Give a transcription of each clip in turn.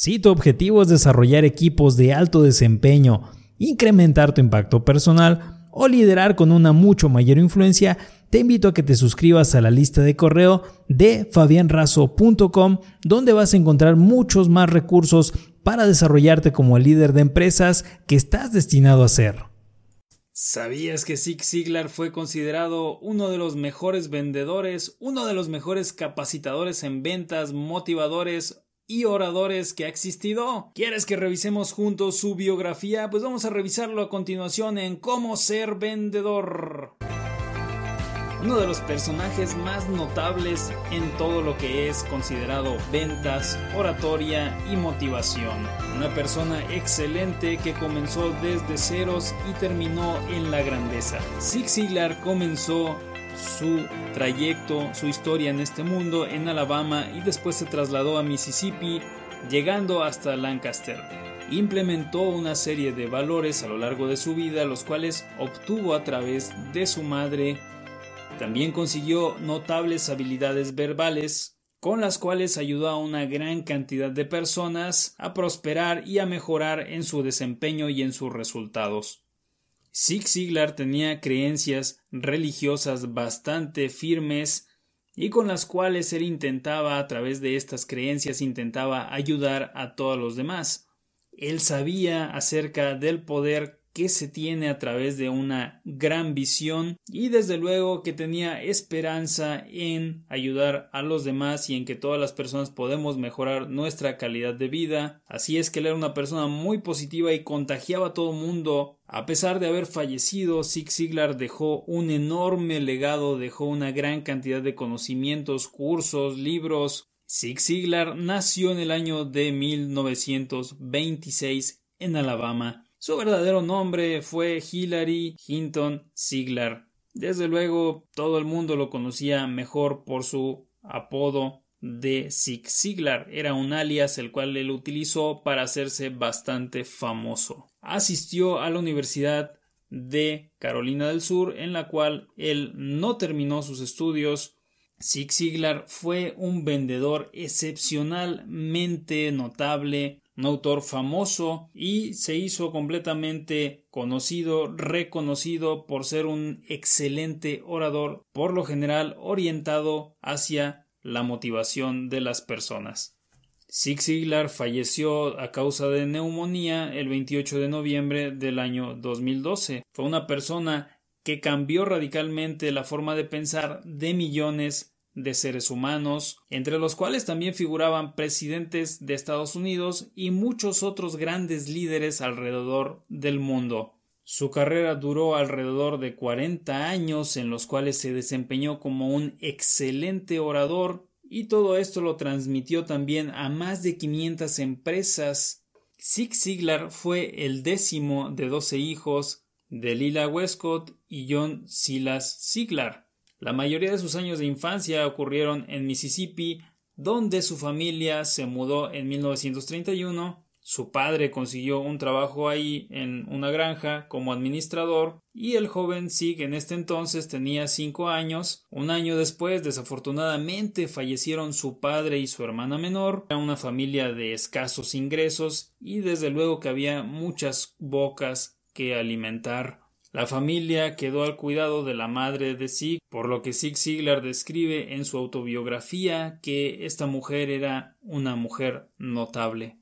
Si tu objetivo es desarrollar equipos de alto desempeño, incrementar tu impacto personal o liderar con una mucho mayor influencia, te invito a que te suscribas a la lista de correo de fabianrazo.com donde vas a encontrar muchos más recursos para desarrollarte como el líder de empresas que estás destinado a ser. ¿Sabías que Zig Ziglar fue considerado uno de los mejores vendedores, uno de los mejores capacitadores en ventas, motivadores y oradores que ha existido? ¿Quieres que revisemos juntos su biografía? Pues vamos a revisarlo a continuación en Cómo ser vendedor uno de los personajes más notables en todo lo que es considerado ventas, oratoria y motivación. Una persona excelente que comenzó desde ceros y terminó en la grandeza. Zig Ziglar comenzó su trayecto, su historia en este mundo en Alabama y después se trasladó a Mississippi, llegando hasta Lancaster implementó una serie de valores a lo largo de su vida, los cuales obtuvo a través de su madre también consiguió notables habilidades verbales, con las cuales ayudó a una gran cantidad de personas a prosperar y a mejorar en su desempeño y en sus resultados. Zig Ziglar tenía creencias religiosas bastante firmes y con las cuales él intentaba a través de estas creencias intentaba ayudar a todos los demás. Él sabía acerca del poder que se tiene a través de una gran visión y desde luego que tenía esperanza en ayudar a los demás y en que todas las personas podemos mejorar nuestra calidad de vida. Así es que él era una persona muy positiva y contagiaba a todo mundo. A pesar de haber fallecido, Zig Ziglar dejó un enorme legado, dejó una gran cantidad de conocimientos, cursos, libros. Zig Ziglar nació en el año de 1926 en Alabama su verdadero nombre fue Hilary Hinton Ziegler. Desde luego, todo el mundo lo conocía mejor por su apodo de Zig Ziglar. Era un alias el cual él utilizó para hacerse bastante famoso. Asistió a la Universidad de Carolina del Sur, en la cual él no terminó sus estudios. Zig Ziglar fue un vendedor excepcionalmente notable, un autor famoso y se hizo completamente conocido, reconocido por ser un excelente orador, por lo general orientado hacia la motivación de las personas. Zig Ziglar falleció a causa de neumonía el 28 de noviembre del año 2012. Fue una persona que cambió radicalmente la forma de pensar de millones de seres humanos, entre los cuales también figuraban presidentes de Estados Unidos y muchos otros grandes líderes alrededor del mundo. Su carrera duró alrededor de 40 años en los cuales se desempeñó como un excelente orador y todo esto lo transmitió también a más de 500 empresas. Zig Ziglar fue el décimo de 12 hijos de Lila Westcott y John Silas Ziglar. La mayoría de sus años de infancia ocurrieron en Mississippi, donde su familia se mudó en 1931. Su padre consiguió un trabajo ahí en una granja como administrador y el joven Sig en este entonces tenía cinco años. Un año después, desafortunadamente, fallecieron su padre y su hermana menor. Era una familia de escasos ingresos y desde luego que había muchas bocas que alimentar. La familia quedó al cuidado de la madre de Zig, por lo que Zig Ziglar describe en su autobiografía que esta mujer era una mujer notable.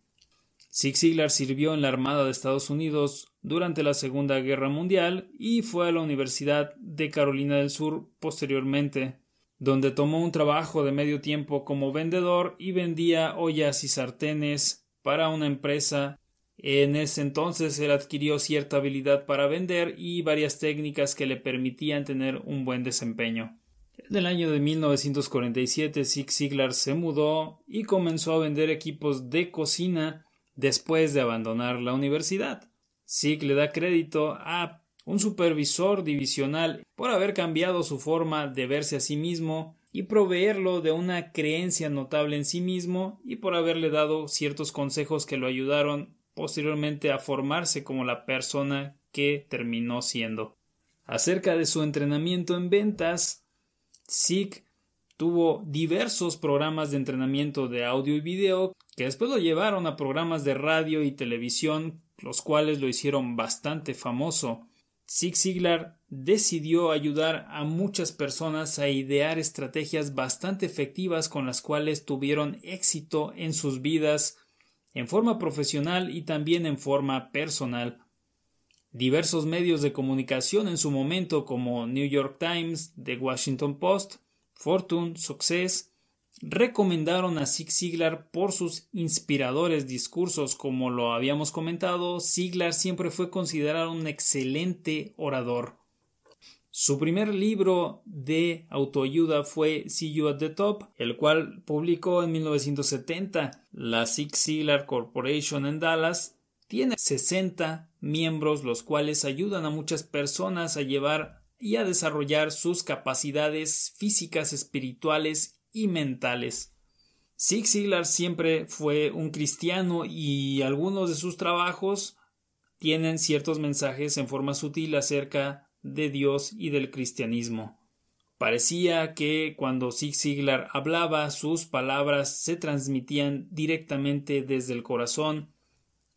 Zig Ziglar sirvió en la Armada de Estados Unidos durante la Segunda Guerra Mundial y fue a la Universidad de Carolina del Sur posteriormente, donde tomó un trabajo de medio tiempo como vendedor y vendía ollas y sartenes para una empresa en ese entonces él adquirió cierta habilidad para vender y varias técnicas que le permitían tener un buen desempeño. En el año de 1947 Zig Ziglar se mudó y comenzó a vender equipos de cocina después de abandonar la universidad. Zig le da crédito a un supervisor divisional por haber cambiado su forma de verse a sí mismo y proveerlo de una creencia notable en sí mismo y por haberle dado ciertos consejos que lo ayudaron posteriormente a formarse como la persona que terminó siendo. Acerca de su entrenamiento en ventas, Zig tuvo diversos programas de entrenamiento de audio y video que después lo llevaron a programas de radio y televisión, los cuales lo hicieron bastante famoso. Zig Ziglar decidió ayudar a muchas personas a idear estrategias bastante efectivas con las cuales tuvieron éxito en sus vidas en forma profesional y también en forma personal. Diversos medios de comunicación en su momento como New York Times, The Washington Post, Fortune, Success, recomendaron a Zig Ziglar por sus inspiradores discursos. Como lo habíamos comentado, Ziglar siempre fue considerado un excelente orador. Su primer libro de autoayuda fue See You at the Top, el cual publicó en 1970. La Zig Ziglar Corporation en Dallas tiene 60 miembros los cuales ayudan a muchas personas a llevar y a desarrollar sus capacidades físicas, espirituales y mentales. Zig Ziglar siempre fue un cristiano y algunos de sus trabajos tienen ciertos mensajes en forma sutil acerca de Dios y del cristianismo. Parecía que cuando Zig Ziglar hablaba sus palabras se transmitían directamente desde el corazón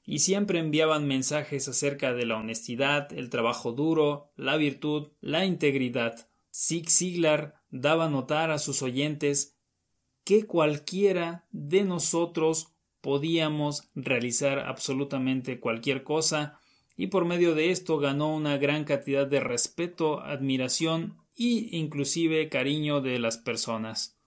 y siempre enviaban mensajes acerca de la honestidad, el trabajo duro, la virtud, la integridad. Zig Ziglar daba notar a sus oyentes que cualquiera de nosotros podíamos realizar absolutamente cualquier cosa y por medio de esto ganó una gran cantidad de respeto, admiración e inclusive cariño de las personas.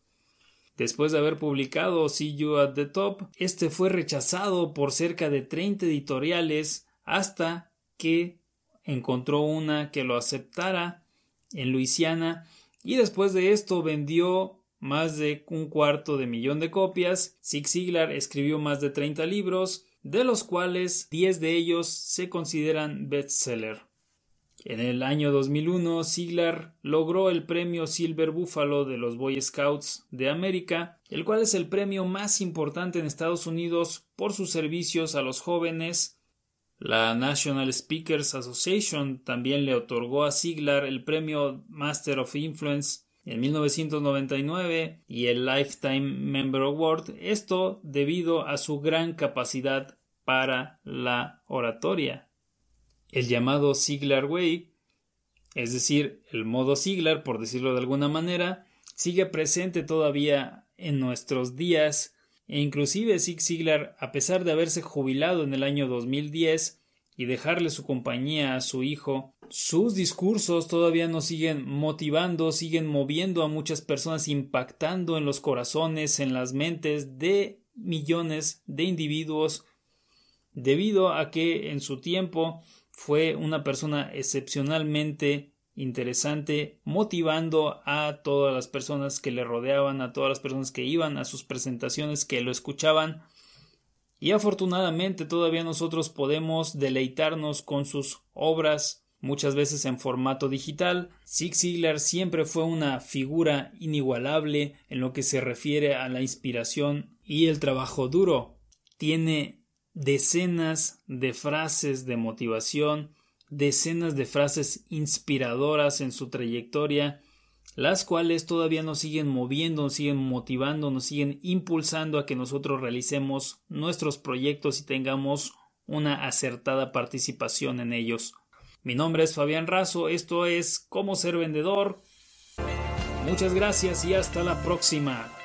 Después de haber publicado See You at the Top, este fue rechazado por cerca de 30 editoriales hasta que encontró una que lo aceptara en Luisiana y después de esto vendió más de un cuarto de millón de copias. Zig Ziglar escribió más de 30 libros, de los cuales 10 de ellos se consideran bestseller. En el año 2001, Siglar logró el premio Silver Buffalo de los Boy Scouts de América, el cual es el premio más importante en Estados Unidos por sus servicios a los jóvenes. La National Speakers Association también le otorgó a Siglar el premio Master of Influence en 1999 y el Lifetime Member Award, esto debido a su gran capacidad para la oratoria. El llamado Siglar Way, es decir, el modo Siglar, por decirlo de alguna manera, sigue presente todavía en nuestros días. E inclusive Zig Ziglar, a pesar de haberse jubilado en el año 2010 y dejarle su compañía a su hijo, sus discursos todavía nos siguen motivando, siguen moviendo a muchas personas, impactando en los corazones, en las mentes de millones de individuos, debido a que en su tiempo fue una persona excepcionalmente interesante, motivando a todas las personas que le rodeaban, a todas las personas que iban a sus presentaciones, que lo escuchaban. Y afortunadamente todavía nosotros podemos deleitarnos con sus obras, muchas veces en formato digital. Zig Ziglar siempre fue una figura inigualable en lo que se refiere a la inspiración y el trabajo duro. Tiene decenas de frases de motivación, decenas de frases inspiradoras en su trayectoria, las cuales todavía nos siguen moviendo, nos siguen motivando, nos siguen impulsando a que nosotros realicemos nuestros proyectos y tengamos una acertada participación en ellos. Mi nombre es Fabián Razo, esto es Cómo ser vendedor. Muchas gracias y hasta la próxima.